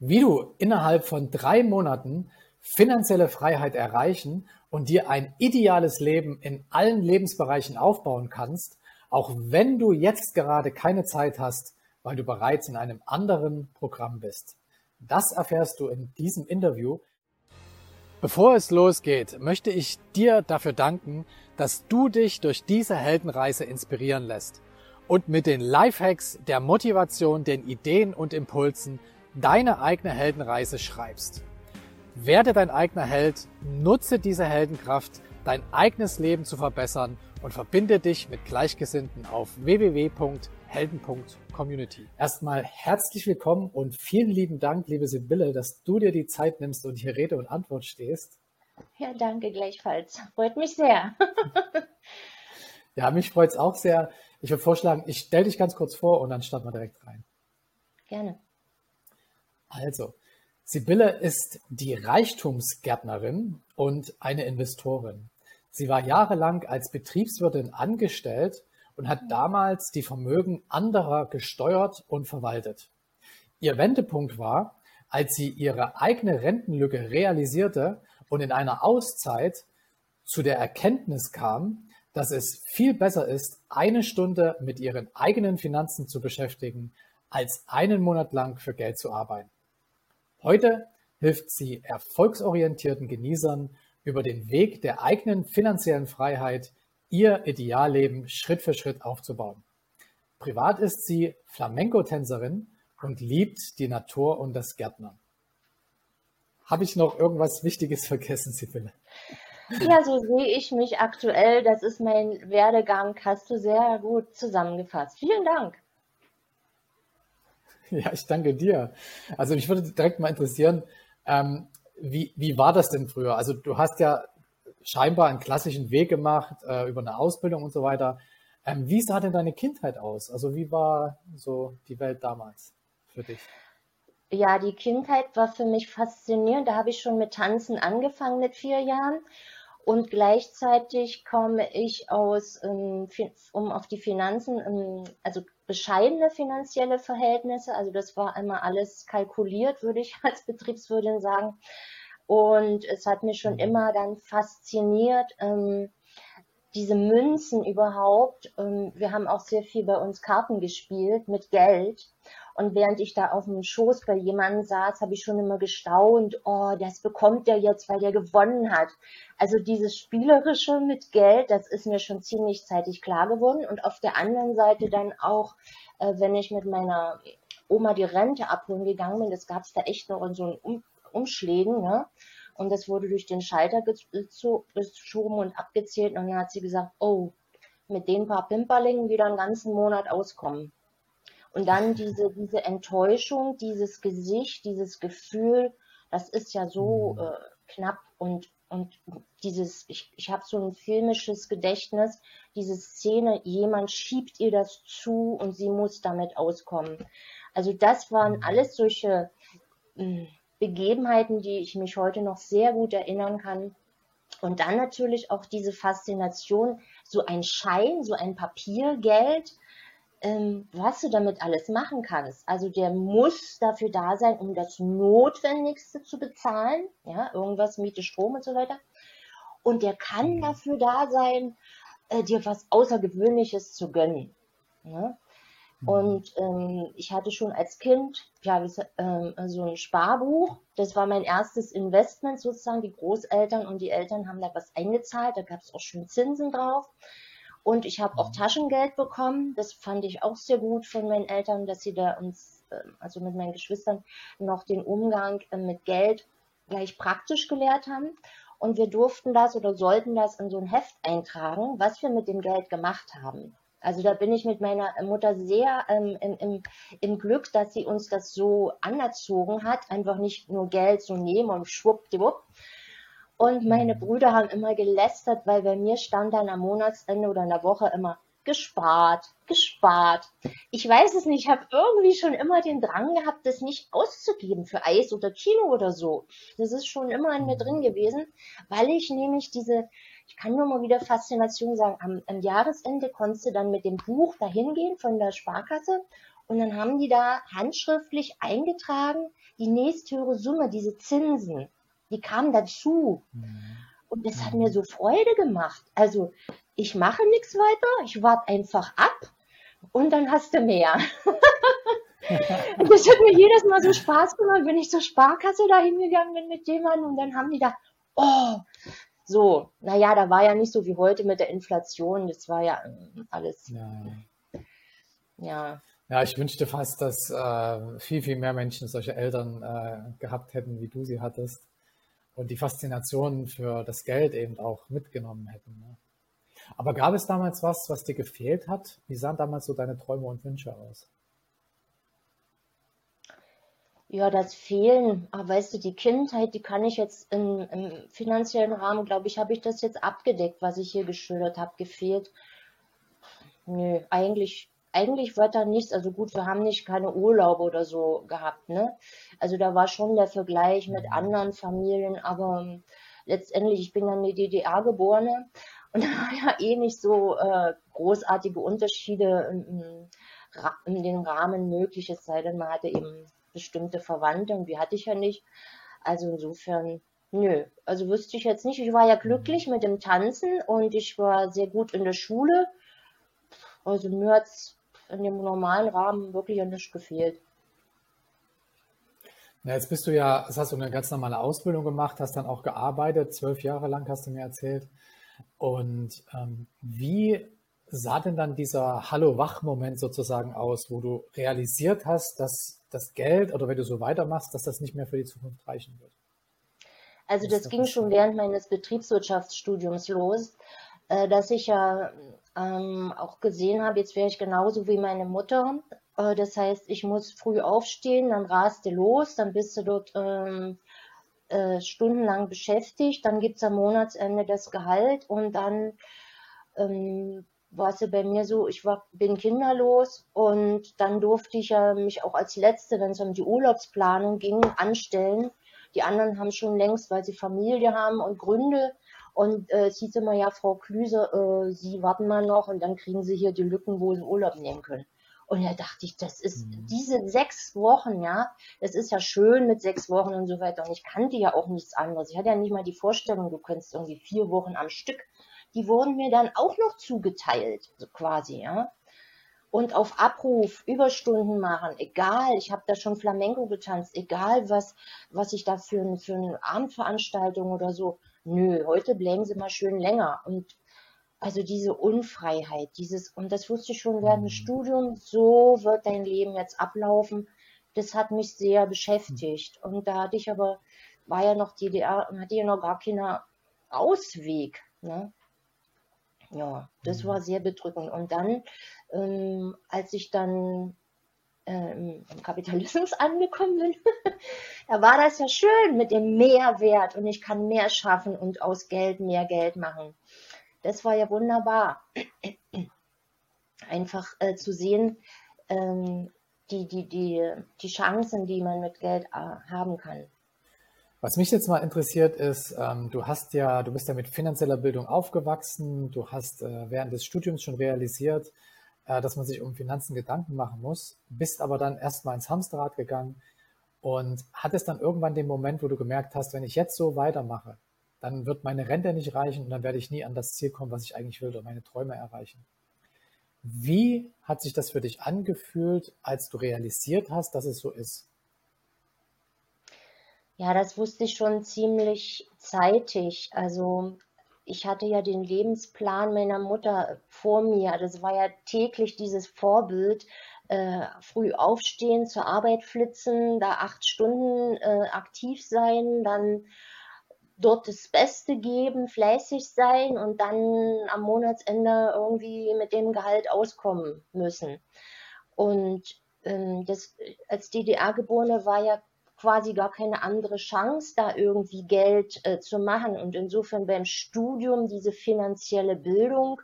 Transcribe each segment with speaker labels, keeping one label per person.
Speaker 1: wie du innerhalb von drei Monaten finanzielle Freiheit erreichen und dir ein ideales Leben in allen Lebensbereichen aufbauen kannst, auch wenn du jetzt gerade keine Zeit hast, weil du bereits in einem anderen Programm bist. Das erfährst du in diesem Interview. Bevor es losgeht, möchte ich dir dafür danken, dass du dich durch diese Heldenreise inspirieren lässt und mit den Lifehacks, der Motivation, den Ideen und Impulsen deine eigene Heldenreise schreibst. Werde dein eigener Held, nutze diese Heldenkraft, dein eigenes Leben zu verbessern und verbinde dich mit Gleichgesinnten auf www.helden.community. Erstmal herzlich willkommen und vielen lieben Dank, liebe Sibylle, dass du dir die Zeit nimmst und hier Rede und Antwort stehst.
Speaker 2: Ja, danke gleichfalls. Freut mich sehr.
Speaker 1: ja, mich freut es auch sehr. Ich würde vorschlagen, ich stelle dich ganz kurz vor und dann starten wir direkt rein.
Speaker 2: Gerne.
Speaker 1: Also, Sibylle ist die Reichtumsgärtnerin und eine Investorin. Sie war jahrelang als Betriebswirtin angestellt und hat damals die Vermögen anderer gesteuert und verwaltet. Ihr Wendepunkt war, als sie ihre eigene Rentenlücke realisierte und in einer Auszeit zu der Erkenntnis kam, dass es viel besser ist, eine Stunde mit ihren eigenen Finanzen zu beschäftigen, als einen Monat lang für Geld zu arbeiten. Heute hilft sie erfolgsorientierten Genießern über den Weg der eigenen finanziellen Freiheit ihr Idealleben Schritt für Schritt aufzubauen. Privat ist sie Flamenco-Tänzerin und liebt die Natur und das Gärtnern. Habe ich noch irgendwas Wichtiges vergessen, Sibylle?
Speaker 2: Ja, so sehe ich mich aktuell. Das ist mein Werdegang. Hast du sehr gut zusammengefasst. Vielen Dank.
Speaker 1: Ja, ich danke dir. Also mich würde direkt mal interessieren, ähm, wie, wie war das denn früher? Also du hast ja scheinbar einen klassischen Weg gemacht äh, über eine Ausbildung und so weiter. Ähm, wie sah denn deine Kindheit aus? Also wie war so die Welt damals für dich?
Speaker 2: Ja, die Kindheit war für mich faszinierend. Da habe ich schon mit Tanzen angefangen mit vier Jahren. Und gleichzeitig komme ich aus, ähm, um auf die Finanzen, ähm, also bescheidene finanzielle Verhältnisse. Also das war immer alles kalkuliert, würde ich als Betriebswirtin sagen. Und es hat mich schon mhm. immer dann fasziniert, ähm, diese Münzen überhaupt. Wir haben auch sehr viel bei uns Karten gespielt mit Geld. Und während ich da auf dem Schoß bei jemandem saß, habe ich schon immer gestaunt, oh, das bekommt der jetzt, weil der gewonnen hat. Also dieses Spielerische mit Geld, das ist mir schon ziemlich zeitig klar geworden. Und auf der anderen Seite dann auch, äh, wenn ich mit meiner Oma die Rente abholen gegangen bin, das gab es da echt noch in so einem Umschlägen, ne? Und das wurde durch den Schalter geschoben und abgezählt. Und dann hat sie gesagt, oh, mit den paar Pimperlingen wieder einen ganzen Monat auskommen. Und dann diese, diese Enttäuschung, dieses Gesicht, dieses Gefühl, das ist ja so mhm. äh, knapp und, und dieses, ich, ich habe so ein filmisches Gedächtnis, diese Szene, jemand schiebt ihr das zu und sie muss damit auskommen. Also das waren mhm. alles solche mh, hm, Begebenheiten, die ich mich heute noch sehr gut erinnern kann. Und dann natürlich auch diese Faszination, so ein Schein, so ein Papiergeld, ähm, was du damit alles machen kannst. Also der muss dafür da sein, um das Notwendigste zu bezahlen, ja, irgendwas Miete, Strom und so weiter. Und der kann mhm. dafür da sein, äh, dir was Außergewöhnliches zu gönnen. Mhm. Und ähm, ich hatte schon als Kind ja, ähm, so ein Sparbuch. Das war mein erstes Investment sozusagen. Die Großeltern und die Eltern haben da was eingezahlt. Da gab es auch schon Zinsen drauf. Und ich habe auch mhm. Taschengeld bekommen. Das fand ich auch sehr gut von meinen Eltern, dass sie da uns, ähm, also mit meinen Geschwistern, noch den Umgang äh, mit Geld gleich praktisch gelehrt haben. Und wir durften das oder sollten das in so ein Heft eintragen, was wir mit dem Geld gemacht haben. Also da bin ich mit meiner Mutter sehr ähm, im, im, im Glück, dass sie uns das so anerzogen hat. Einfach nicht nur Geld so nehmen und schwuppdiwupp. Und meine. Brüder haben immer gelästert, weil bei mir stand dann am Monatsende oder in der Woche immer gespart, gespart. Ich weiß es nicht, ich habe irgendwie schon immer den Drang gehabt, das nicht auszugeben für Eis oder Kino oder so. Das ist schon immer in mir drin mhm. gewesen, weil ich nämlich diese ich kann nur mal wieder Faszination sagen, am, am Jahresende konntest du dann mit dem Buch dahin gehen von der Sparkasse und dann haben die da handschriftlich eingetragen, die nächsthöhere Summe, diese Zinsen, die kamen dazu. Mhm. Und das hat mir so Freude gemacht. Also ich mache nichts weiter, ich warte einfach ab und dann hast du mehr. das hat mir jedes Mal so Spaß gemacht, wenn ich zur Sparkasse da hingegangen bin mit jemandem und dann haben die da, oh, so, naja, da war ja nicht so wie heute mit der Inflation, das war ja ähm, alles. Ja.
Speaker 1: Ja, ja ich wünschte fast, dass äh, viel, viel mehr Menschen solche Eltern äh, gehabt hätten, wie du sie hattest und die Faszination für das Geld eben auch mitgenommen hätten. Ne? Aber gab es damals was, was dir gefehlt hat? Wie sahen damals so deine Träume und Wünsche aus?
Speaker 2: Ja, das Fehlen, aber weißt du, die Kindheit, die kann ich jetzt im, im finanziellen Rahmen, glaube ich, habe ich das jetzt abgedeckt, was ich hier geschildert habe, gefehlt. Nö, eigentlich, eigentlich war da nichts. Also gut, wir haben nicht keine Urlaube oder so gehabt, ne? Also da war schon der Vergleich mit mhm. anderen Familien, aber ähm, letztendlich, ich bin ja in die DDR geborene und da war ja eh nicht so äh, großartige Unterschiede in, in den Rahmen möglich, es sei denn, man hatte eben bestimmte Verwandte und die hatte ich ja nicht. Also insofern, nö. Also wüsste ich jetzt nicht. Ich war ja glücklich mit dem Tanzen und ich war sehr gut in der Schule. Also mir hat es in dem normalen Rahmen wirklich ja nicht gefehlt.
Speaker 1: Ja, jetzt bist du ja, das hast du eine ganz normale Ausbildung gemacht, hast dann auch gearbeitet, zwölf Jahre lang hast du mir erzählt. Und ähm, wie sah denn dann dieser Hallo-Wach-Moment sozusagen aus, wo du realisiert hast, dass das Geld oder wenn du so weitermachst, dass das nicht mehr für die Zukunft reichen wird?
Speaker 2: Also das, das ging schon während meines Betriebswirtschaftsstudiums los, äh, dass ich ja ähm, auch gesehen habe, jetzt wäre ich genauso wie meine Mutter. Äh, das heißt, ich muss früh aufstehen, dann rast du los, dann bist du dort ähm, äh, stundenlang beschäftigt, dann gibt es am Monatsende das Gehalt und dann ähm, war es ja bei mir so, ich war, bin kinderlos und dann durfte ich ja mich auch als Letzte, wenn es um die Urlaubsplanung ging, anstellen. Die anderen haben schon längst, weil sie Familie haben und Gründe. Und äh, es hieß immer, ja, Frau Klüse, äh, Sie warten mal noch und dann kriegen Sie hier die Lücken, wo Sie Urlaub nehmen können. Und da dachte ich, das ist mhm. diese sechs Wochen, ja, das ist ja schön mit sechs Wochen und so weiter. Und ich kannte ja auch nichts anderes. Ich hatte ja nicht mal die Vorstellung, du könntest irgendwie vier Wochen am Stück die wurden mir dann auch noch zugeteilt, so quasi, ja. Und auf Abruf Überstunden machen, egal, ich habe da schon Flamenco getanzt, egal was, was ich da für, für eine Abendveranstaltung oder so. Nö, heute bleiben sie mal schön länger. Und also diese Unfreiheit, dieses, und das wusste ich schon während des mhm. Studiums, so wird dein Leben jetzt ablaufen. Das hat mich sehr beschäftigt. Und da hatte ich aber, war ja noch DDR, hatte ja noch gar keinen Ausweg. Ne? Ja, das mhm. war sehr bedrückend. Und dann, ähm, als ich dann ähm, im Kapitalismus angekommen bin, da war das ja schön mit dem Mehrwert und ich kann mehr schaffen und aus Geld mehr Geld machen. Das war ja wunderbar. Einfach äh, zu sehen, ähm, die, die, die, die Chancen, die man mit Geld äh, haben kann.
Speaker 1: Was mich jetzt mal interessiert ist, ähm, du hast ja, du bist ja mit finanzieller Bildung aufgewachsen, du hast äh, während des Studiums schon realisiert, äh, dass man sich um Finanzen Gedanken machen muss, bist aber dann erstmal ins Hamsterrad gegangen und hattest dann irgendwann den Moment, wo du gemerkt hast, wenn ich jetzt so weitermache, dann wird meine Rente nicht reichen und dann werde ich nie an das Ziel kommen, was ich eigentlich will oder meine Träume erreichen. Wie hat sich das für dich angefühlt, als du realisiert hast, dass es so ist?
Speaker 2: Ja, das wusste ich schon ziemlich zeitig. Also ich hatte ja den Lebensplan meiner Mutter vor mir. Das war ja täglich dieses Vorbild. Äh, früh aufstehen, zur Arbeit flitzen, da acht Stunden äh, aktiv sein, dann dort das Beste geben, fleißig sein und dann am Monatsende irgendwie mit dem Gehalt auskommen müssen. Und ähm, das, als DDR-Geborene war ja quasi gar keine andere Chance, da irgendwie Geld äh, zu machen. Und insofern beim Studium diese finanzielle Bildung,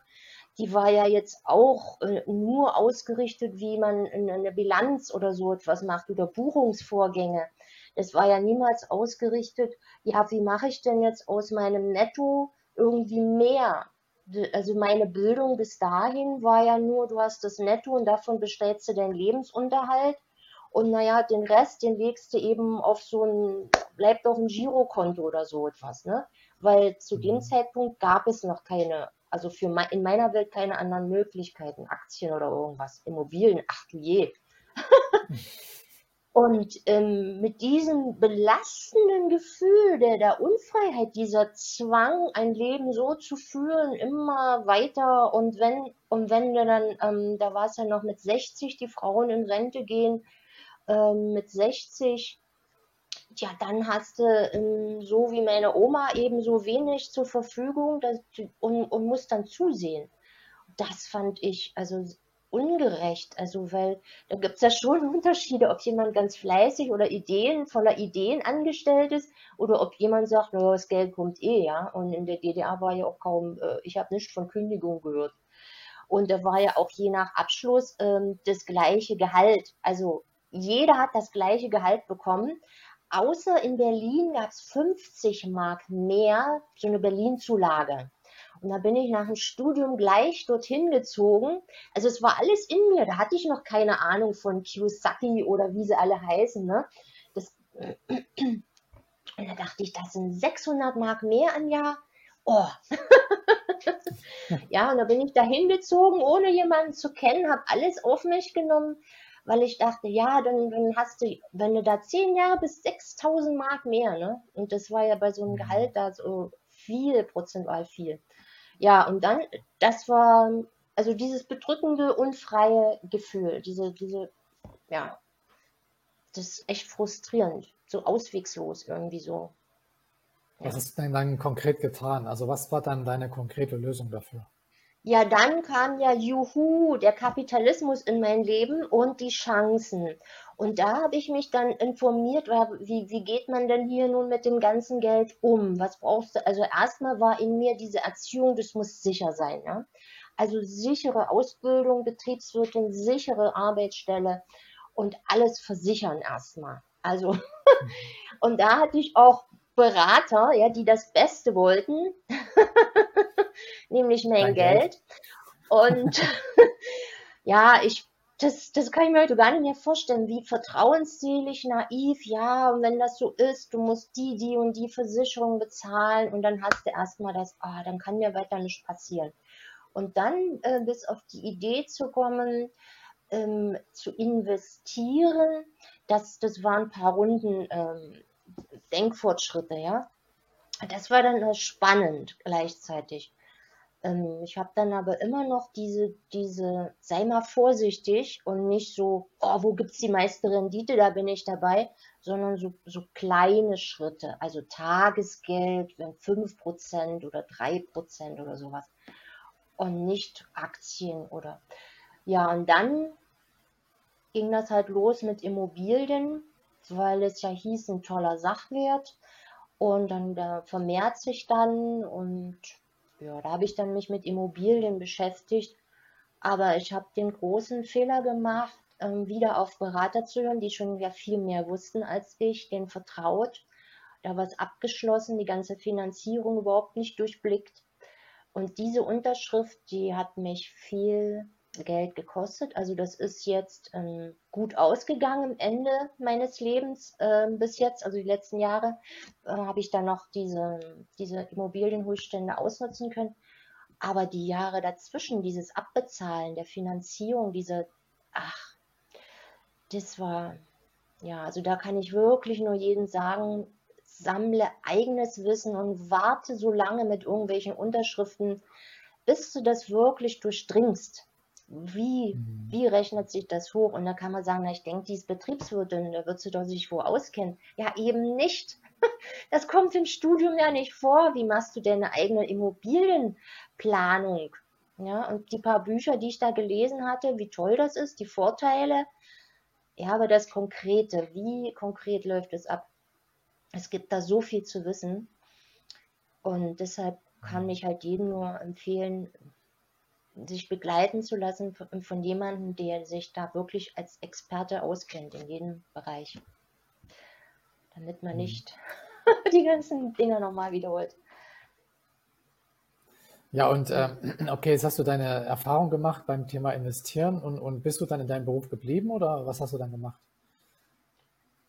Speaker 2: die war ja jetzt auch äh, nur ausgerichtet, wie man eine Bilanz oder so etwas macht oder Buchungsvorgänge. Es war ja niemals ausgerichtet, ja, wie mache ich denn jetzt aus meinem Netto irgendwie mehr? also meine Bildung bis dahin war ja nur, du hast das Netto und davon bestellst du deinen Lebensunterhalt. Und naja, den Rest, den legst du eben auf so ein, bleibt auf ein Girokonto oder so etwas, ne? Weil zu dem mhm. Zeitpunkt gab es noch keine, also für in meiner Welt keine anderen Möglichkeiten, Aktien oder irgendwas, Immobilien, ach du je. Und ähm, mit diesem belastenden Gefühl der, der Unfreiheit, dieser Zwang, ein Leben so zu führen, immer weiter und wenn, und wenn wir dann, ähm, da war es ja noch mit 60, die Frauen in Rente gehen, ähm, mit 60, ja, dann hast du ähm, so wie meine Oma eben so wenig zur Verfügung dass, und, und musst dann zusehen. Das fand ich also ungerecht. Also, weil da gibt es ja schon Unterschiede, ob jemand ganz fleißig oder Ideen, voller Ideen angestellt ist oder ob jemand sagt, naja, das Geld kommt eh, ja. Und in der DDR war ja auch kaum, äh, ich habe nicht von Kündigung gehört. Und da war ja auch je nach Abschluss ähm, das gleiche Gehalt. Also jeder hat das gleiche Gehalt bekommen. Außer in Berlin gab es 50 Mark mehr, so eine Berlin-Zulage. Und da bin ich nach dem Studium gleich dorthin gezogen. Also es war alles in mir. Da hatte ich noch keine Ahnung von Kiyosaki oder wie sie alle heißen. Ne? Das, und da dachte ich, das sind 600 Mark mehr im Jahr. Oh. ja, und da bin ich da hingezogen, ohne jemanden zu kennen, habe alles auf mich genommen, weil ich dachte, ja, dann, dann hast du, wenn du da zehn Jahre bis 6000 Mark mehr, ne? Und das war ja bei so einem mhm. Gehalt da so viel, prozentual viel. Ja, und dann, das war, also dieses bedrückende, unfreie Gefühl, diese, diese, ja, das ist echt frustrierend, so auswegslos irgendwie so.
Speaker 1: Was hast du denn dann konkret getan? Also was war dann deine konkrete Lösung dafür?
Speaker 2: Ja, dann kam ja Juhu, der Kapitalismus in mein Leben und die Chancen. Und da habe ich mich dann informiert, wie, wie geht man denn hier nun mit dem ganzen Geld um? Was brauchst du? Also erstmal war in mir diese Erziehung, das muss sicher sein. Ja? Also sichere Ausbildung, Betriebswirtin, sichere Arbeitsstelle und alles versichern erstmal. Also, und da hatte ich auch Berater, ja, die das Beste wollten, nämlich mein Geld. Geld. Und ja, ich das, das kann ich mir heute gar nicht mehr vorstellen, wie vertrauensselig, naiv, ja, und wenn das so ist, du musst die, die und die Versicherung bezahlen und dann hast du erstmal das, ah, dann kann mir weiter nicht passieren. Und dann äh, bis auf die Idee zu kommen, ähm, zu investieren, das, das waren ein paar Runden ähm, Denkfortschritte, ja. Das war dann spannend gleichzeitig. Ähm, ich habe dann aber immer noch diese, diese, sei mal vorsichtig und nicht so, oh, wo gibt's die meiste Rendite, da bin ich dabei, sondern so, so kleine Schritte, also Tagesgeld, wenn 5% oder 3% oder sowas. Und nicht Aktien oder, ja, und dann ging das halt los mit Immobilien, weil es ja hieß, ein toller Sachwert. Und dann vermehrt sich dann und ja, da habe ich dann mich mit Immobilien beschäftigt. Aber ich habe den großen Fehler gemacht, ähm, wieder auf Berater zu hören, die schon ja viel mehr wussten als ich, denen vertraut. Da war es abgeschlossen, die ganze Finanzierung überhaupt nicht durchblickt. Und diese Unterschrift, die hat mich viel Geld gekostet. Also das ist jetzt ähm, gut ausgegangen am Ende meines Lebens äh, bis jetzt, also die letzten Jahre, äh, habe ich dann noch diese, diese Immobilienhulstände ausnutzen können. Aber die Jahre dazwischen, dieses Abbezahlen der Finanzierung, diese, ach, das war, ja, also da kann ich wirklich nur jedem sagen, sammle eigenes Wissen und warte so lange mit irgendwelchen Unterschriften, bis du das wirklich durchdringst wie, mhm. wie rechnet sich das hoch? Und da kann man sagen, na, ich denke, die ist Betriebswirtin, da wird sie doch sich wo auskennen. Ja, eben nicht. Das kommt im Studium ja nicht vor. Wie machst du denn eine eigene Immobilienplanung? Ja, und die paar Bücher, die ich da gelesen hatte, wie toll das ist, die Vorteile. Ja, aber das Konkrete, wie konkret läuft es ab? Es gibt da so viel zu wissen. Und deshalb kann ich halt jedem nur empfehlen, sich begleiten zu lassen von, von jemandem, der sich da wirklich als Experte auskennt in jedem Bereich. Damit man mhm. nicht die ganzen Dinger nochmal wiederholt.
Speaker 1: Ja, und äh, okay, jetzt hast du deine Erfahrung gemacht beim Thema Investieren und, und bist du dann in deinem Beruf geblieben oder was hast du dann gemacht?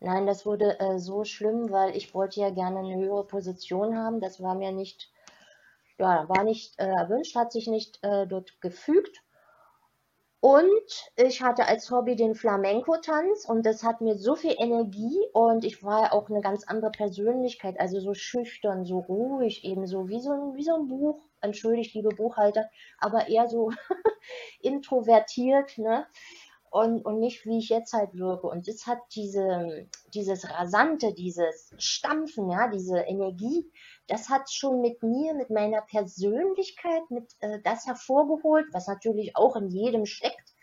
Speaker 2: Nein, das wurde äh, so schlimm, weil ich wollte ja gerne eine höhere Position haben. Das war mir nicht, ja, war nicht äh, erwünscht, hat sich nicht äh, dort gefügt. Und ich hatte als Hobby den Flamenco-Tanz und das hat mir so viel Energie und ich war ja auch eine ganz andere Persönlichkeit, also so schüchtern, so ruhig, eben so wie so ein, wie so ein Buch, entschuldigt, liebe Buchhalter, aber eher so introvertiert, ne? Und, und nicht, wie ich jetzt halt wirke. Und das hat diese, dieses Rasante, dieses Stampfen, ja, diese Energie, das hat schon mit mir, mit meiner Persönlichkeit, mit äh, das hervorgeholt, was natürlich auch in jedem steckt.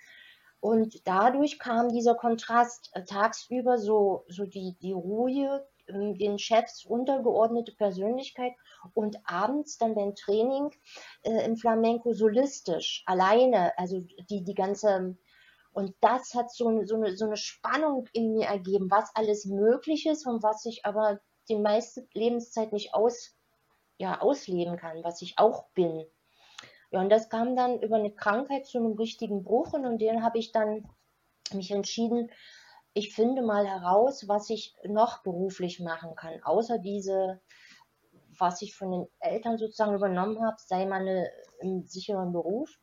Speaker 2: Und dadurch kam dieser Kontrast äh, tagsüber so, so die, die Ruhe, äh, den Chefs untergeordnete Persönlichkeit und abends dann beim Training äh, im Flamenco solistisch, alleine, also die, die ganze und das hat so eine, so, eine, so eine Spannung in mir ergeben, was alles möglich ist und was ich aber die meiste Lebenszeit nicht aus, ja, ausleben kann, was ich auch bin. Ja, und das kam dann über eine Krankheit zu einem richtigen Bruch und, den habe ich dann mich entschieden, ich finde mal heraus, was ich noch beruflich machen kann, außer diese, was ich von den Eltern sozusagen übernommen habe, sei mal eine, einen sicheren Beruf.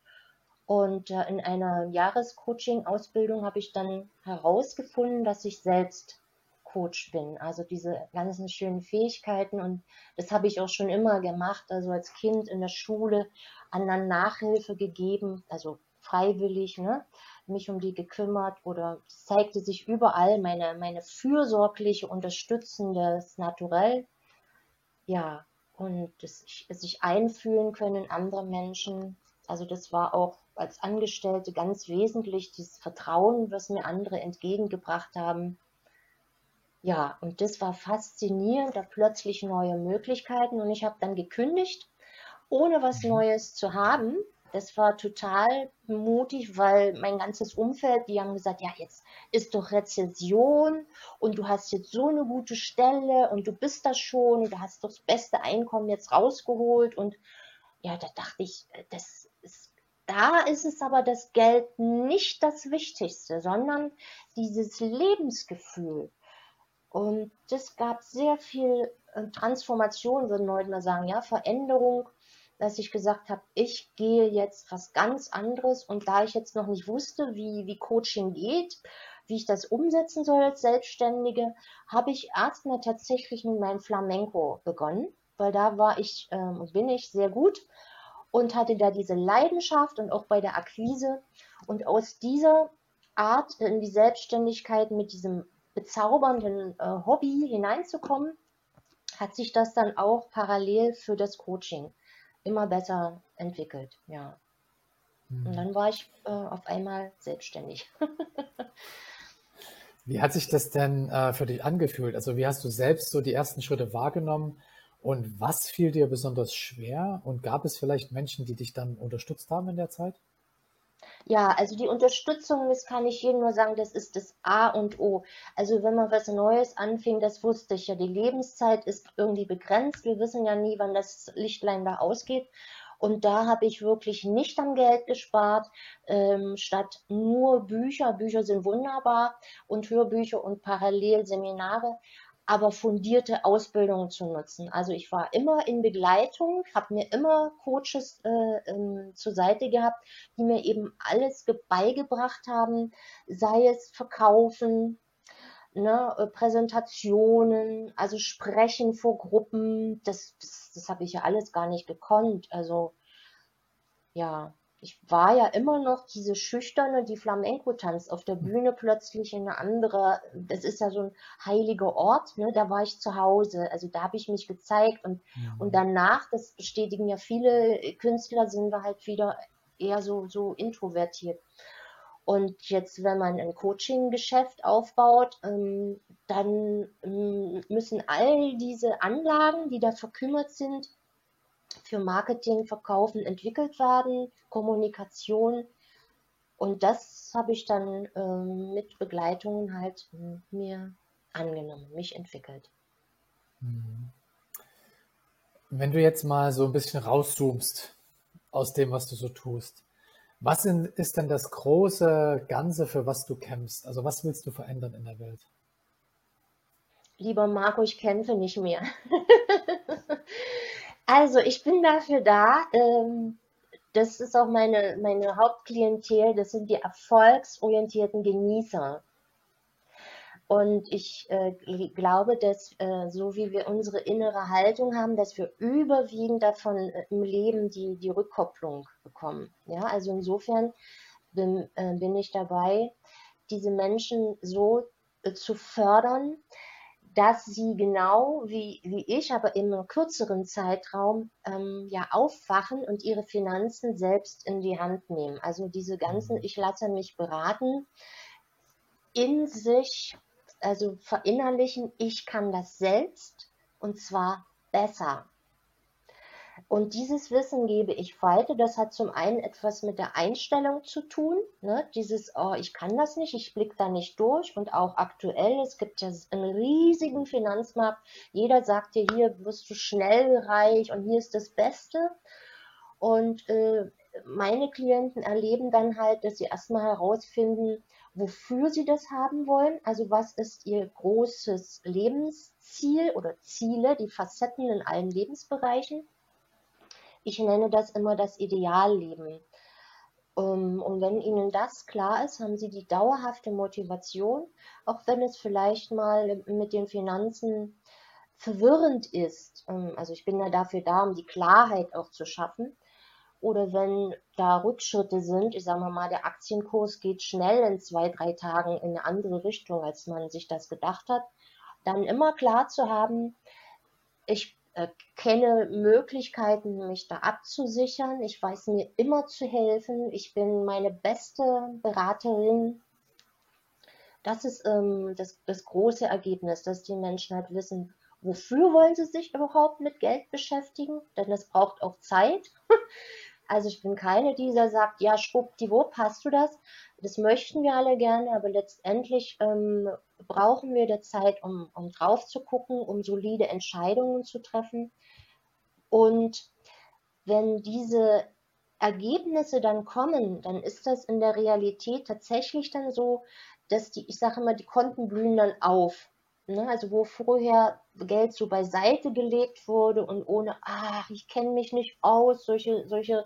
Speaker 2: Und äh, in einer Jahrescoaching-Ausbildung habe ich dann herausgefunden, dass ich selbst Coach bin. Also diese ganzen schönen Fähigkeiten und das habe ich auch schon immer gemacht. Also als Kind in der Schule anderen Nachhilfe gegeben, also freiwillig, ne? mich um die gekümmert oder es zeigte sich überall meine, meine fürsorgliche, unterstützende Naturell. Ja, und das, sich einfühlen können andere Menschen. Also das war auch als Angestellte ganz wesentlich, dieses Vertrauen, was mir andere entgegengebracht haben. Ja, und das war faszinierend, da plötzlich neue Möglichkeiten und ich habe dann gekündigt, ohne was mhm. Neues zu haben. Das war total mutig, weil mein ganzes Umfeld, die haben gesagt, ja, jetzt ist doch Rezession und du hast jetzt so eine gute Stelle und du bist das schon und du hast doch das beste Einkommen jetzt rausgeholt und ja, da dachte ich, das ist da ist es aber das Geld nicht das Wichtigste, sondern dieses Lebensgefühl. Und das gab sehr viel äh, Transformation, würden Leute mal sagen, ja, Veränderung, dass ich gesagt habe, ich gehe jetzt was ganz anderes und da ich jetzt noch nicht wusste, wie, wie Coaching geht, wie ich das umsetzen soll als Selbstständige, habe ich erstmal tatsächlich mit meinem Flamenco begonnen, weil da war ich ähm, bin ich sehr gut und hatte da diese Leidenschaft und auch bei der Akquise. Und aus dieser Art in die Selbstständigkeit mit diesem bezaubernden äh, Hobby hineinzukommen, hat sich das dann auch parallel für das Coaching immer besser entwickelt. Ja. Mhm. Und dann war ich äh, auf einmal selbstständig.
Speaker 1: wie hat sich das denn äh, für dich angefühlt? Also wie hast du selbst so die ersten Schritte wahrgenommen? Und was fiel dir besonders schwer? Und gab es vielleicht Menschen, die dich dann unterstützt haben in der Zeit?
Speaker 2: Ja, also die Unterstützung, das kann ich jedem nur sagen, das ist das A und O. Also wenn man was Neues anfängt, das wusste ich ja, die Lebenszeit ist irgendwie begrenzt. Wir wissen ja nie, wann das Lichtlein da ausgeht. Und da habe ich wirklich nicht am Geld gespart, ähm, statt nur Bücher. Bücher sind wunderbar und Hörbücher und Parallelseminare aber fundierte Ausbildungen zu nutzen. Also ich war immer in Begleitung, habe mir immer Coaches äh, ähm, zur Seite gehabt, die mir eben alles beigebracht haben, sei es Verkaufen, ne, äh, Präsentationen, also Sprechen vor Gruppen, das, das, das habe ich ja alles gar nicht gekonnt. Also ja, ich war ja immer noch diese Schüchterne, die Flamenco tanzt, auf der Bühne plötzlich in eine andere, das ist ja so ein heiliger Ort, ne, da war ich zu Hause, also da habe ich mich gezeigt und, ja. und danach, das bestätigen ja viele Künstler, sind wir halt wieder eher so, so introvertiert. Und jetzt, wenn man ein Coaching-Geschäft aufbaut, ähm, dann ähm, müssen all diese Anlagen, die da verkümmert sind, für Marketing, Verkaufen entwickelt werden, Kommunikation. Und das habe ich dann ähm, mit Begleitungen halt mir angenommen, mich entwickelt.
Speaker 1: Mhm. Wenn du jetzt mal so ein bisschen rauszoomst aus dem, was du so tust. Was ist denn das große Ganze, für was du kämpfst? Also was willst du verändern in der Welt?
Speaker 2: Lieber Marco, ich kämpfe nicht mehr. also ich bin dafür da. Ähm, das ist auch meine, meine Hauptklientel. Das sind die erfolgsorientierten Genießer. Und ich äh, glaube, dass äh, so wie wir unsere innere Haltung haben, dass wir überwiegend davon äh, im Leben die, die Rückkopplung bekommen. Ja, also insofern bin, äh, bin ich dabei, diese Menschen so äh, zu fördern, dass sie genau wie, wie ich, aber in einem kürzeren Zeitraum ähm, ja aufwachen und ihre Finanzen selbst in die Hand nehmen. Also diese ganzen, mhm. ich lasse mich beraten, in sich, also verinnerlichen, ich kann das selbst und zwar besser. Und dieses Wissen gebe ich weiter. Das hat zum einen etwas mit der Einstellung zu tun. Ne? Dieses, oh, ich kann das nicht, ich blicke da nicht durch. Und auch aktuell, es gibt ja einen riesigen Finanzmarkt. Jeder sagt dir, hier wirst du schnell reich und hier ist das Beste. Und äh, meine Klienten erleben dann halt, dass sie erstmal herausfinden, wofür sie das haben wollen. Also was ist ihr großes Lebensziel oder Ziele, die Facetten in allen Lebensbereichen. Ich nenne das immer das Idealleben. Ähm, und wenn Ihnen das klar ist, haben Sie die dauerhafte Motivation, auch wenn es vielleicht mal mit den Finanzen verwirrend ist. Ähm, also ich bin ja dafür da, um die Klarheit auch zu schaffen. Oder wenn da Rückschritte sind, ich sage mal, der Aktienkurs geht schnell in zwei, drei Tagen in eine andere Richtung, als man sich das gedacht hat, dann immer klar zu haben, ich äh, kenne Möglichkeiten, mich da abzusichern. Ich weiß mir immer zu helfen. Ich bin meine beste Beraterin. Das ist ähm, das, das große Ergebnis, dass die Menschen halt wissen, wofür wollen sie sich überhaupt mit Geld beschäftigen, denn es braucht auch Zeit. Also ich bin keine, die sagt, ja, schwuppdiwupp, hast du das? Das möchten wir alle gerne, aber letztendlich ähm, brauchen wir der Zeit, um, um drauf zu gucken, um solide Entscheidungen zu treffen. Und wenn diese Ergebnisse dann kommen, dann ist das in der Realität tatsächlich dann so, dass die, ich sage immer, die Konten blühen dann auf. Ne? Also wo vorher Geld so beiseite gelegt wurde und ohne, ach, ich kenne mich nicht aus, solche, solche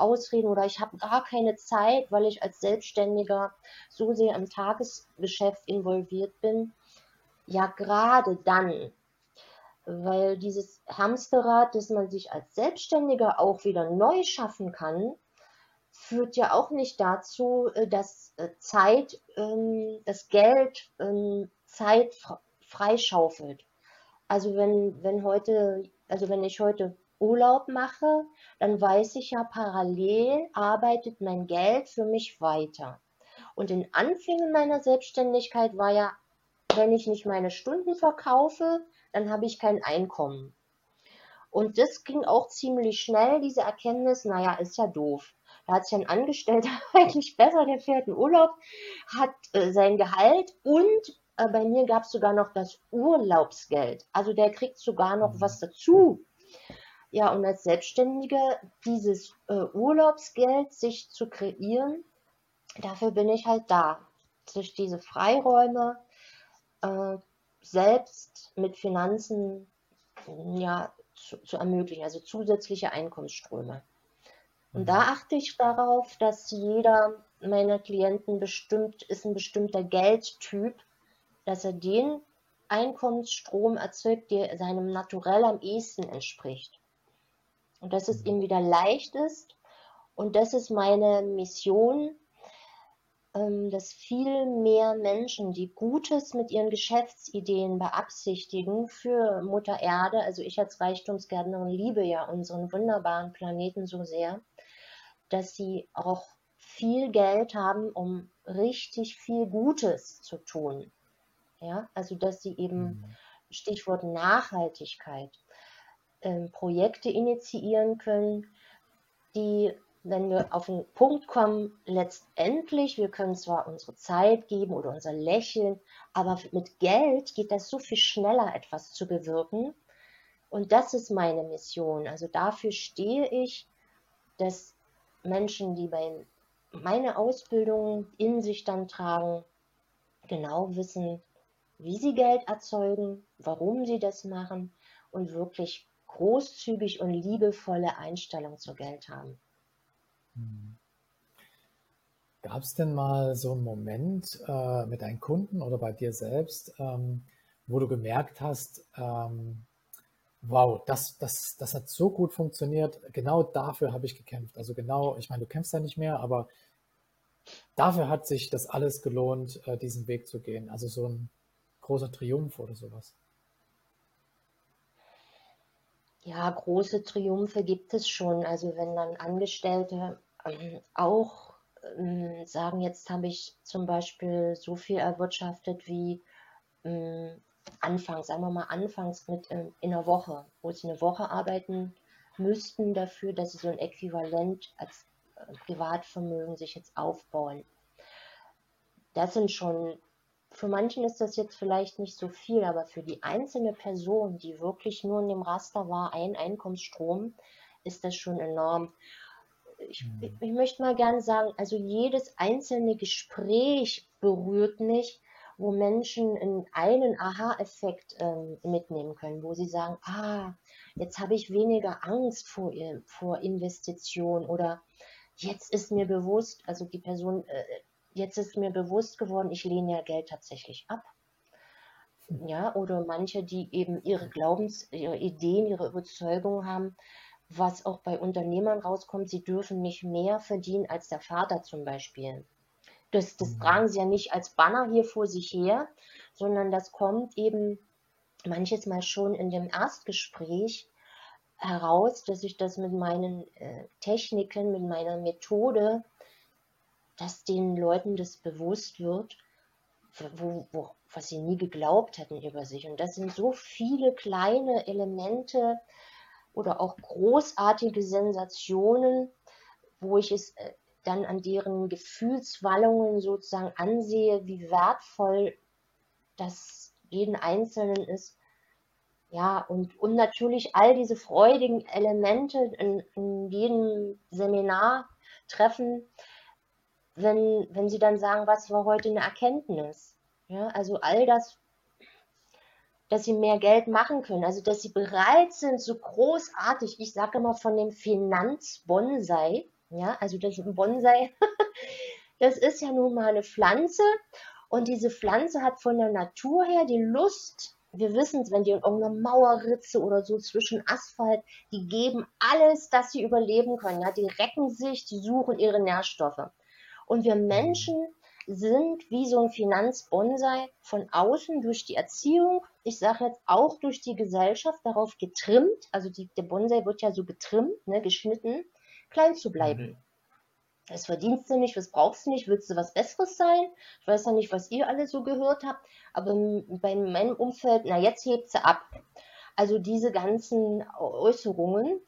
Speaker 2: Ausreden oder ich habe gar keine Zeit, weil ich als Selbstständiger so sehr im Tagesgeschäft involviert bin. Ja, gerade dann, weil dieses Hamsterrad, das man sich als Selbstständiger auch wieder neu schaffen kann, führt ja auch nicht dazu, äh, dass äh, Zeit, ähm, das Geld ähm, Zeit freischaufelt. Also wenn, wenn heute, also wenn ich heute Urlaub mache, dann weiß ich ja, parallel arbeitet mein Geld für mich weiter. Und in Anfängen meiner Selbstständigkeit war ja, wenn ich nicht meine Stunden verkaufe, dann habe ich kein Einkommen. Und das ging auch ziemlich schnell, diese Erkenntnis, naja, ist ja doof. Da hat sich ein Angestellter eigentlich besser, der fährt in Urlaub, hat äh, sein Gehalt und äh, bei mir gab es sogar noch das Urlaubsgeld. Also der kriegt sogar noch was dazu. Ja, und als Selbstständige dieses äh, Urlaubsgeld sich zu kreieren, dafür bin ich halt da. Sich diese Freiräume äh, selbst mit Finanzen ja, zu, zu, ermöglichen, also zusätzliche Einkommensströme. Und da mhm. achte ich darauf, dass jeder meiner Klienten bestimmt ist ein bestimmter Geldtyp, dass er den Einkommensstrom erzeugt, der seinem Naturell am ehesten entspricht und dass es mhm. ihm wieder leicht ist. Und das ist meine Mission, ähm, dass viel mehr Menschen, die Gutes mit ihren Geschäftsideen beabsichtigen für Mutter Erde, also ich als Reichtumsgärtnerin liebe ja unseren wunderbaren Planeten so sehr, dass sie auch viel Geld haben, um richtig viel Gutes zu tun. Ja, also dass sie eben, mhm. Stichwort Nachhaltigkeit, ähm, Projekte initiieren können, die, wenn wir auf den Punkt kommen, letztendlich, wir können zwar unsere Zeit geben oder unser Lächeln, aber mit Geld geht das so viel schneller, etwas zu bewirken. Und das ist meine Mission. Also dafür stehe ich, dass Menschen, die bei meine Ausbildung in sich dann tragen, genau wissen, wie sie Geld erzeugen, warum sie das machen und wirklich großzügig und liebevolle Einstellung zu Geld haben.
Speaker 1: Hm. Gab es denn mal so einen Moment äh, mit deinen Kunden oder bei dir selbst, ähm, wo du gemerkt hast, ähm, wow, das, das, das hat so gut funktioniert, genau dafür habe ich gekämpft. Also genau, ich meine, du kämpfst ja nicht mehr, aber dafür hat sich das alles gelohnt, äh, diesen Weg zu gehen. Also so ein großer Triumph oder sowas.
Speaker 2: Ja, große Triumphe gibt es schon. Also wenn dann Angestellte ähm, auch ähm, sagen, jetzt habe ich zum Beispiel so viel erwirtschaftet wie ähm, anfangs, sagen wir mal anfangs mit ähm, in einer Woche, wo sie eine Woche arbeiten müssten dafür, dass sie so ein Äquivalent als äh, Privatvermögen sich jetzt aufbauen. Das sind schon für manchen ist das jetzt vielleicht nicht so viel, aber für die einzelne Person, die wirklich nur in dem Raster war, ein Einkommensstrom, ist das schon enorm. Ich, mhm. ich möchte mal gerne sagen, also jedes einzelne Gespräch berührt mich, wo Menschen einen Aha-Effekt ähm, mitnehmen können, wo sie sagen, ah, jetzt habe ich weniger Angst vor, vor Investitionen oder jetzt ist mir bewusst, also die Person äh, jetzt ist mir bewusst geworden, ich lehne ja Geld tatsächlich ab. Ja, oder manche, die eben ihre Glaubens, ihre Ideen, ihre Überzeugungen haben, was auch bei Unternehmern rauskommt, sie dürfen nicht mehr verdienen als der Vater zum Beispiel. Das, das mhm. tragen sie ja nicht als Banner hier vor sich her, sondern das kommt eben manches Mal schon in dem Erstgespräch heraus, dass ich das mit meinen äh, Techniken, mit meiner Methode dass den Leuten das bewusst wird, wo, wo, was sie nie geglaubt hätten über sich. Und das sind so viele kleine Elemente oder auch großartige Sensationen, wo ich es äh, dann an deren Gefühlswallungen sozusagen ansehe, wie wertvoll das jeden Einzelnen ist. Ja, und, und natürlich all diese freudigen Elemente in, in jedem Seminar treffen, wenn, wenn sie dann sagen, was war heute eine Erkenntnis? Ja, also all das, dass sie mehr Geld machen können, also dass sie bereit sind, so großartig, ich sage immer von dem Finanzbonsai, ja, also das Bonsai, das ist ja nun mal eine Pflanze und diese Pflanze hat von der Natur her die Lust, wir wissen es, wenn die in irgendeiner Mauerritze oder so zwischen Asphalt, die geben alles, dass sie überleben können. Ja, die recken sich, die suchen ihre Nährstoffe. Und wir Menschen sind wie so ein Finanzbonsai von außen durch die Erziehung, ich sage jetzt auch durch die Gesellschaft darauf getrimmt, also die, der Bonsai wird ja so getrimmt, ne, geschnitten, klein zu bleiben. Mhm. Das verdienst du nicht, was brauchst du nicht, willst du was Besseres sein? Ich weiß ja nicht, was ihr alle so gehört habt, aber bei meinem Umfeld, na jetzt hebt sie ab. Also diese ganzen Äußerungen,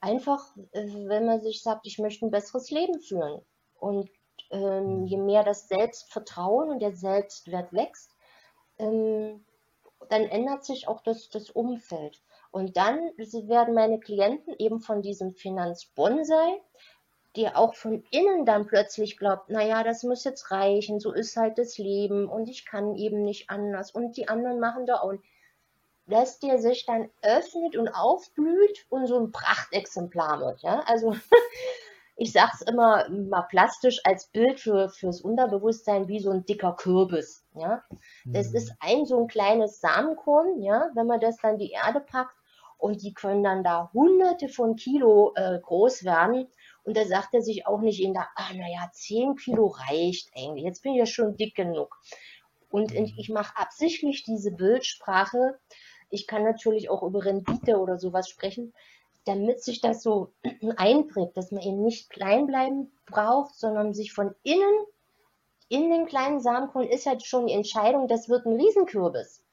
Speaker 2: einfach, äh, wenn man sich sagt, ich möchte ein besseres Leben führen. Und ähm, je mehr das Selbstvertrauen und der Selbstwert wächst, ähm, dann ändert sich auch das, das Umfeld. Und dann werden meine Klienten eben von diesem Finanzbonsai, der auch von innen dann plötzlich glaubt, naja, das muss jetzt reichen, so ist halt das Leben und ich kann eben nicht anders und die anderen machen da auch. Dass der sich dann öffnet und aufblüht und so ein Prachtexemplar wird. Ja? Also ich sage es immer mal plastisch als Bild für, fürs Unterbewusstsein wie so ein dicker Kürbis. Ja? Das mhm. ist ein so ein kleines Samenkorn, ja, wenn man das dann die Erde packt und die können dann da hunderte von Kilo äh, groß werden. Und da sagt er sich auch nicht in der, ah, naja, zehn Kilo reicht eigentlich. Jetzt bin ich ja schon dick genug. Und mhm. ich mache absichtlich diese Bildsprache. Ich kann natürlich auch über Rendite oder sowas sprechen damit sich das so einprägt, dass man eben nicht klein bleiben braucht, sondern sich von innen in den kleinen Samenkorn ist halt schon die Entscheidung, das wird ein Riesenkürbis.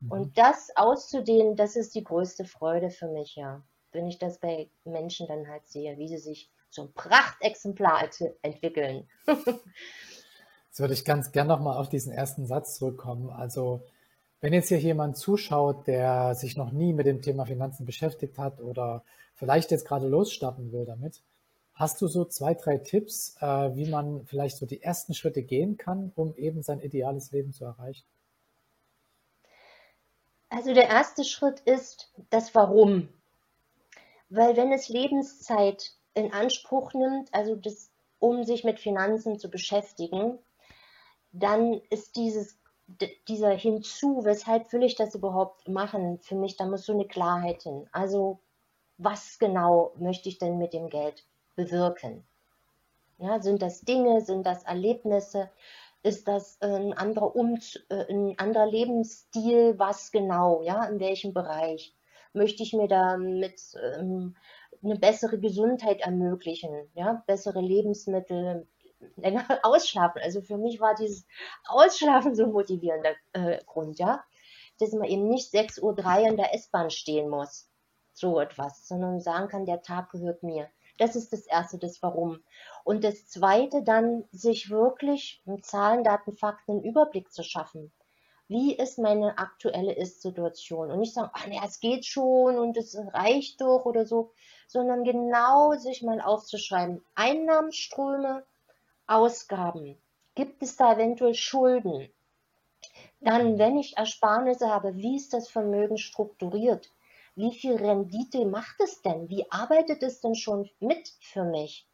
Speaker 2: Mhm. Und das auszudehnen, das ist die größte Freude für mich, ja. Wenn ich das bei Menschen dann halt sehe, wie sie sich ein Prachtexemplar entwickeln.
Speaker 1: Jetzt würde ich ganz gern nochmal auf diesen ersten Satz zurückkommen. Also wenn jetzt hier jemand zuschaut, der sich noch nie mit dem Thema Finanzen beschäftigt hat oder vielleicht jetzt gerade losstarten will damit, Hast du so zwei, drei Tipps, äh, wie man vielleicht so die ersten Schritte gehen kann, um eben sein ideales Leben zu erreichen?
Speaker 2: Also der erste Schritt ist das Warum. Weil wenn es Lebenszeit in Anspruch nimmt, also das, um sich mit Finanzen zu beschäftigen, dann ist dieses, dieser hinzu, weshalb will ich das überhaupt machen, für mich, da muss so eine Klarheit hin. Also was genau möchte ich denn mit dem Geld bewirken? Ja, sind das Dinge, sind das Erlebnisse, ist das ein anderer, um äh, ein anderer Lebensstil, was genau, ja, in welchem Bereich? Möchte ich mir damit ähm, eine bessere Gesundheit ermöglichen, ja, bessere Lebensmittel, länger ausschlafen. Also für mich war dieses Ausschlafen so ein motivierender äh, Grund, ja, dass man eben nicht 6.03 Uhr in der S-Bahn stehen muss, so etwas, sondern sagen kann, der Tag gehört mir. Das ist das Erste, das Warum. Und das Zweite dann, sich wirklich mit Zahlen, Daten, Fakten einen Überblick zu schaffen. Wie ist meine aktuelle Ist-Situation? Und nicht sagen, ach nee, es geht schon und es reicht doch oder so, sondern genau sich mal aufzuschreiben. Einnahmenströme, Ausgaben. Gibt es da eventuell Schulden? Dann, wenn ich Ersparnisse habe, wie ist das Vermögen strukturiert? wie viel Rendite macht es denn? Wie arbeitet es denn schon mit für mich?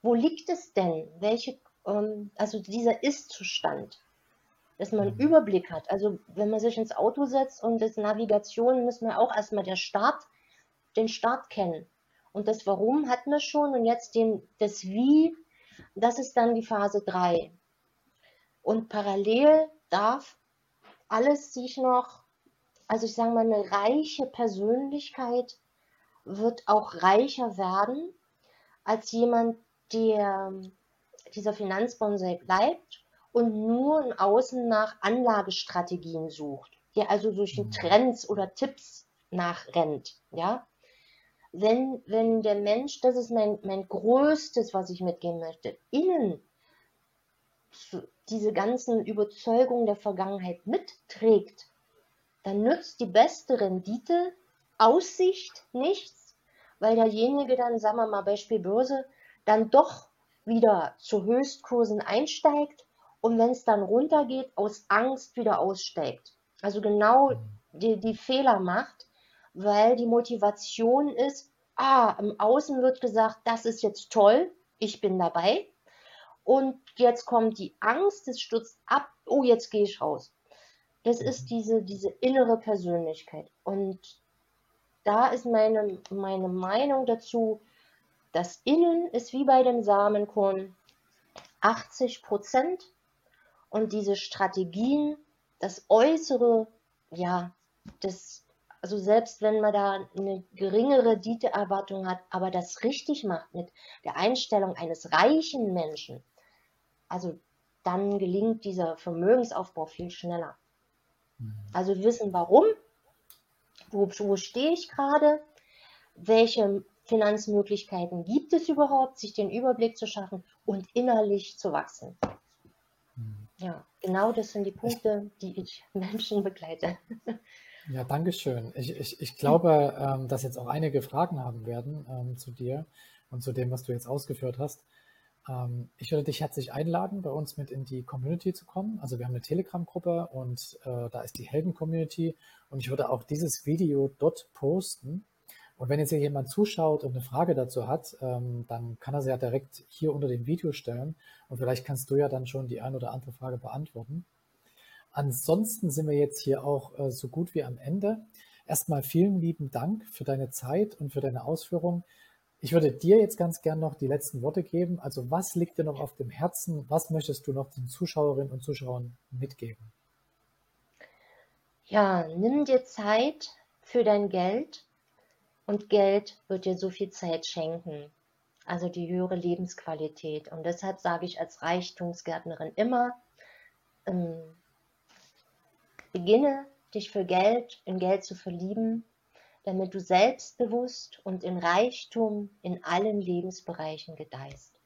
Speaker 2: Wo liegt es denn? Welche, ähm, also dieser Ist-Zustand, dass man einen mhm. Überblick hat. Also wenn man sich ins Auto setzt und das Navigation, muss man auch erstmal der Start, den Start kennen. Und das Warum hat man schon und jetzt den, das Wie, das ist dann die Phase 3. Und parallel darf alles sich noch also ich sage mal, eine reiche Persönlichkeit wird auch reicher werden als jemand, der dieser Finanzbonsai bleibt und nur in Außen nach Anlagestrategien sucht, der also durch mhm. Trends oder Tipps nachrennt, ja. Wenn, wenn der Mensch, das ist mein, mein größtes, was ich mitgeben möchte, innen diese ganzen Überzeugungen der Vergangenheit mitträgt, dann nützt die beste Rendite Aussicht nichts, weil derjenige dann, sagen wir mal Beispiel Börse, dann doch wieder zu Höchstkursen einsteigt und wenn es dann runtergeht, aus Angst wieder aussteigt. Also genau die, die Fehler macht, weil die Motivation ist, ah, im Außen wird gesagt, das ist jetzt toll, ich bin dabei. Und jetzt kommt die Angst, es stürzt ab, oh, jetzt gehe ich raus. Das ist diese, diese innere Persönlichkeit. Und da ist meine, meine Meinung dazu, das Innen ist wie bei dem Samenkorn 80 Prozent und diese Strategien, das Äußere, ja, das, also selbst wenn man da eine geringere Dieteerwartung hat, aber das richtig macht mit der Einstellung eines reichen Menschen, also dann gelingt dieser Vermögensaufbau viel schneller. Mhm. Also wissen, warum, wo, wo stehe ich gerade, welche Finanzmöglichkeiten gibt es überhaupt, sich den Überblick zu schaffen und innerlich zu wachsen. Mhm. Ja, genau das sind die Punkte, die ich Menschen begleite.
Speaker 1: Ja, danke schön. Ich, ich, ich glaube, ähm, dass jetzt auch einige Fragen haben werden ähm, zu dir und zu dem, was du jetzt ausgeführt hast. Ähm, ich würde dich herzlich einladen, bei uns mit in die Community zu kommen. Also wir haben eine Telegram-Gruppe und äh, da ist die Helden-Community und ich würde auch dieses Video dort posten. Und wenn jetzt hier jemand zuschaut und eine Frage dazu hat, ähm, dann kann er sie ja direkt hier unter dem Video stellen und vielleicht kannst du ja dann schon die ein oder andere Frage beantworten. Ansonsten sind wir jetzt hier auch äh, so gut wie am Ende. Erstmal vielen lieben Dank für deine Zeit und für deine Ausführungen. Ich würde dir jetzt ganz gern noch die letzten Worte geben. Also was liegt dir noch auf dem Herzen? Was möchtest du noch den Zuschauerinnen und Zuschauern mitgeben?
Speaker 2: Ja, nimm dir Zeit für dein Geld und Geld wird dir so viel Zeit schenken. Also die höhere Lebensqualität. Und deshalb sage ich als Reichtumsgärtnerin immer, ähm, beginne dich für Geld, in Geld zu verlieben damit du selbstbewusst und in Reichtum in allen Lebensbereichen gedeihst.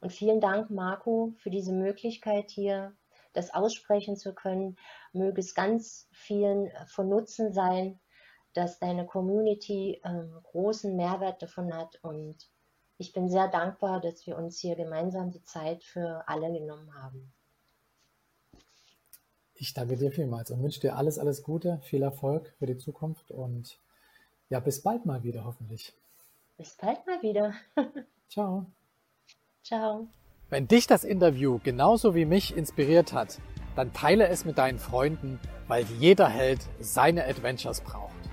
Speaker 2: Und vielen Dank, Marco, für diese Möglichkeit hier, das aussprechen zu können. Möge es ganz vielen von Nutzen sein, dass deine Community ähm, großen Mehrwert davon hat und ich bin sehr dankbar, dass wir uns hier gemeinsam die Zeit für alle genommen haben.
Speaker 1: Ich danke dir vielmals und wünsche dir alles, alles Gute, viel Erfolg für die Zukunft und ja, bis bald mal wieder hoffentlich.
Speaker 2: Bis bald mal wieder.
Speaker 1: Ciao.
Speaker 2: Ciao.
Speaker 1: Wenn dich das Interview genauso wie mich inspiriert hat, dann teile es mit deinen Freunden, weil jeder Held seine Adventures braucht.